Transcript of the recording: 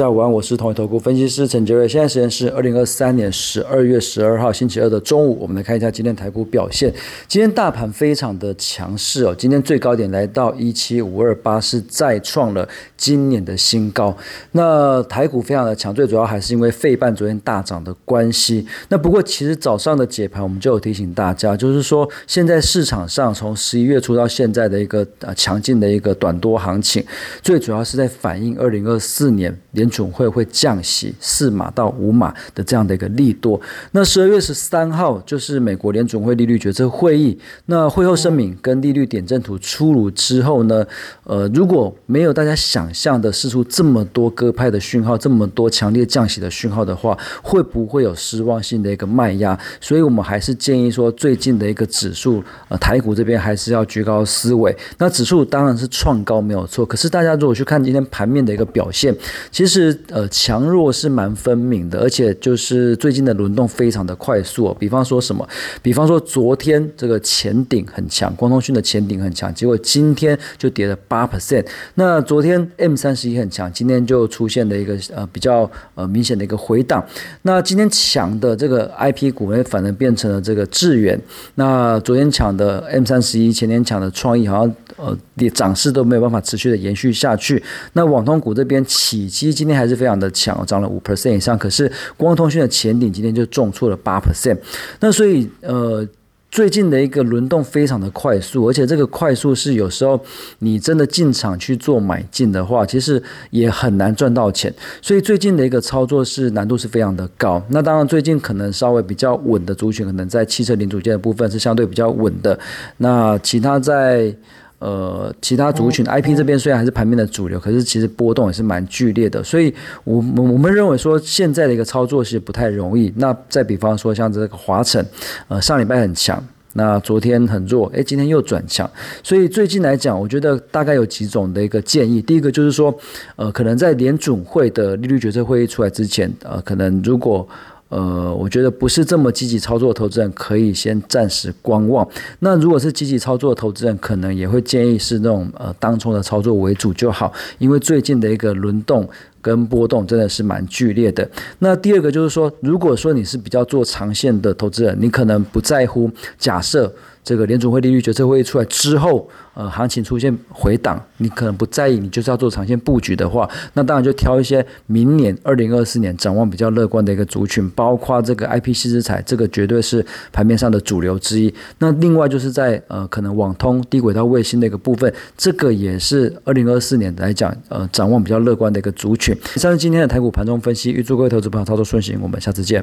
家午，我是同一投顾分析师陈杰瑞。现在时间是二零二三年十二月十二号星期二的中午，我们来看一下今天台股表现。今天大盘非常的强势哦，今天最高点来到一七五二八，是再创了今年的新高。那台股非常的强，最主要还是因为费半昨天大涨的关系。那不过其实早上的解盘我们就有提醒大家，就是说现在市场上从十一月初到现在的一个呃强劲的一个短多行情，最主要是在反映二零二四年。联准会会降息四码到五码的这样的一个利多。那十二月十三号就是美国联准会利率决策会议。那会后声明跟利率点阵图出炉之后呢，呃，如果没有大家想象的释出这么多鸽派的讯号，这么多强烈降息的讯号的话，会不会有失望性的一个卖压？所以我们还是建议说，最近的一个指数，呃，台股这边还是要居高思维。那指数当然是创高没有错，可是大家如果去看今天盘面的一个表现，其实。是呃强弱是蛮分明的，而且就是最近的轮动非常的快速。比方说什么？比方说昨天这个前顶很强，光通讯的前顶很强，结果今天就跌了八 percent。那昨天 M 三十一很强，今天就出现了一个呃比较呃明显的一个回档。那今天强的这个 IP 股呢，反而变成了这个智远。那昨天抢的 M 三十一，前天抢的创意，好像呃跌涨势都没有办法持续的延续下去。那网通股这边起基。今天还是非常的强，涨了五 percent 以上。可是光通讯的前顶今天就重挫了八 percent。那所以呃，最近的一个轮动非常的快速，而且这个快速是有时候你真的进场去做买进的话，其实也很难赚到钱。所以最近的一个操作是难度是非常的高。那当然最近可能稍微比较稳的族群，可能在汽车零组件的部分是相对比较稳的。那其他在。呃，其他族群 IP 这边虽然还是盘面的主流，可是其实波动也是蛮剧烈的，所以，我我我们认为说现在的一个操作是不太容易。那再比方说像这个华晨，呃，上礼拜很强，那昨天很弱，诶，今天又转强。所以最近来讲，我觉得大概有几种的一个建议。第一个就是说，呃，可能在联准会的利率决策会议出来之前，呃，可能如果呃，我觉得不是这么积极操作的投资人可以先暂时观望。那如果是积极操作的投资人，可能也会建议是那种呃当冲的操作为主就好，因为最近的一个轮动跟波动真的是蛮剧烈的。那第二个就是说，如果说你是比较做长线的投资人，你可能不在乎假设。这个联储会利率决策会议出来之后，呃，行情出现回档，你可能不在意，你就是要做长线布局的话，那当然就挑一些明年二零二四年展望比较乐观的一个族群，包括这个 I P C 资材，这个绝对是盘面上的主流之一。那另外就是在呃，可能网通低轨道卫星的一个部分，这个也是二零二四年来讲，呃，展望比较乐观的一个族群。以上是今天的台股盘中分析，预祝各位投资朋友操作顺心，我们下次见。